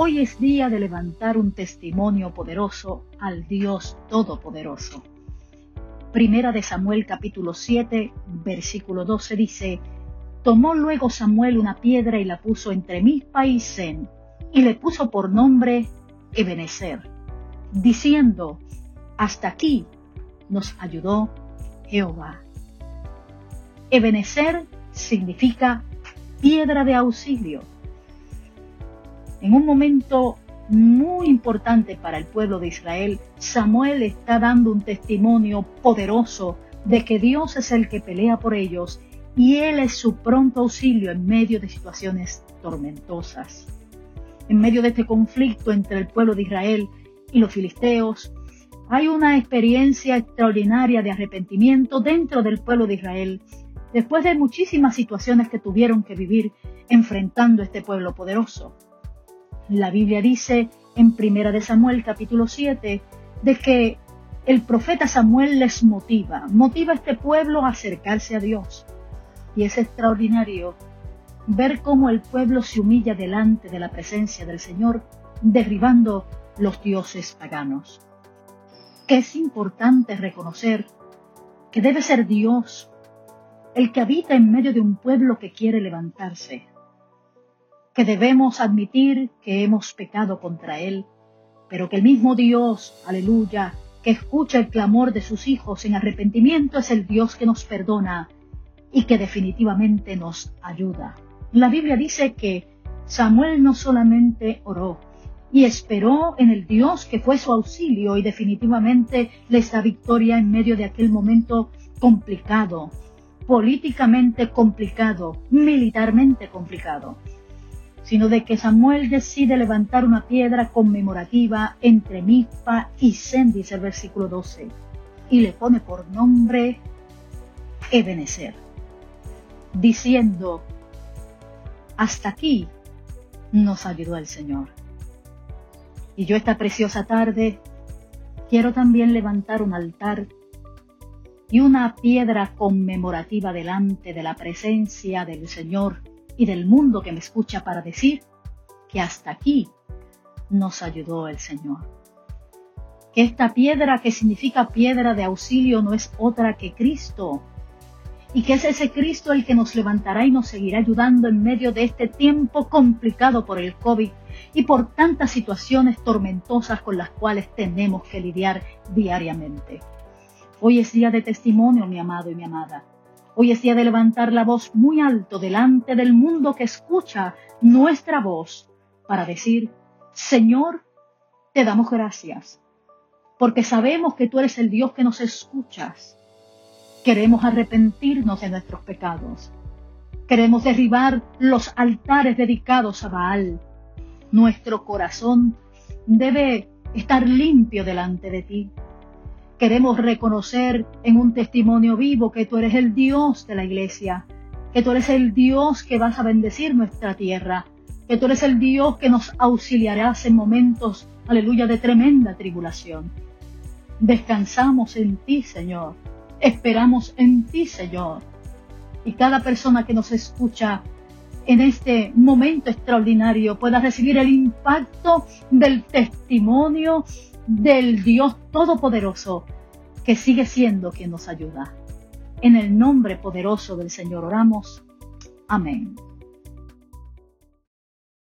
Hoy es día de levantar un testimonio poderoso al Dios Todopoderoso. Primera de Samuel capítulo 7, versículo 12 dice, Tomó luego Samuel una piedra y la puso entre Mizpa y y le puso por nombre Ebenezer, diciendo, Hasta aquí nos ayudó Jehová. Ebenezer significa piedra de auxilio. En un momento muy importante para el pueblo de Israel, Samuel está dando un testimonio poderoso de que Dios es el que pelea por ellos y Él es su pronto auxilio en medio de situaciones tormentosas. En medio de este conflicto entre el pueblo de Israel y los filisteos, hay una experiencia extraordinaria de arrepentimiento dentro del pueblo de Israel, después de muchísimas situaciones que tuvieron que vivir enfrentando este pueblo poderoso. La Biblia dice en Primera de Samuel capítulo 7 de que el profeta Samuel les motiva, motiva a este pueblo a acercarse a Dios. Y es extraordinario ver cómo el pueblo se humilla delante de la presencia del Señor, derribando los dioses paganos. Es importante reconocer que debe ser Dios el que habita en medio de un pueblo que quiere levantarse, que debemos admitir que hemos pecado contra Él, pero que el mismo Dios, aleluya, que escucha el clamor de sus hijos en arrepentimiento es el Dios que nos perdona y que definitivamente nos ayuda. La Biblia dice que Samuel no solamente oró y esperó en el Dios que fue su auxilio y definitivamente les da victoria en medio de aquel momento complicado, políticamente complicado, militarmente complicado sino de que Samuel decide levantar una piedra conmemorativa entre Mizpa y Sen, dice el versículo 12, y le pone por nombre Ebenezer, diciendo, hasta aquí nos ayudó el Señor. Y yo esta preciosa tarde quiero también levantar un altar y una piedra conmemorativa delante de la presencia del Señor y del mundo que me escucha para decir que hasta aquí nos ayudó el Señor. Que esta piedra que significa piedra de auxilio no es otra que Cristo. Y que es ese Cristo el que nos levantará y nos seguirá ayudando en medio de este tiempo complicado por el COVID y por tantas situaciones tormentosas con las cuales tenemos que lidiar diariamente. Hoy es día de testimonio, mi amado y mi amada. Hoy es día de levantar la voz muy alto delante del mundo que escucha nuestra voz para decir, Señor, te damos gracias, porque sabemos que tú eres el Dios que nos escuchas. Queremos arrepentirnos de nuestros pecados. Queremos derribar los altares dedicados a Baal. Nuestro corazón debe estar limpio delante de ti. Queremos reconocer en un testimonio vivo que tú eres el Dios de la iglesia, que tú eres el Dios que vas a bendecir nuestra tierra, que tú eres el Dios que nos auxiliarás en momentos, aleluya, de tremenda tribulación. Descansamos en ti, Señor. Esperamos en ti, Señor. Y cada persona que nos escucha en este momento extraordinario pueda recibir el impacto del testimonio del Dios Todopoderoso, que sigue siendo quien nos ayuda. En el nombre poderoso del Señor oramos. Amén.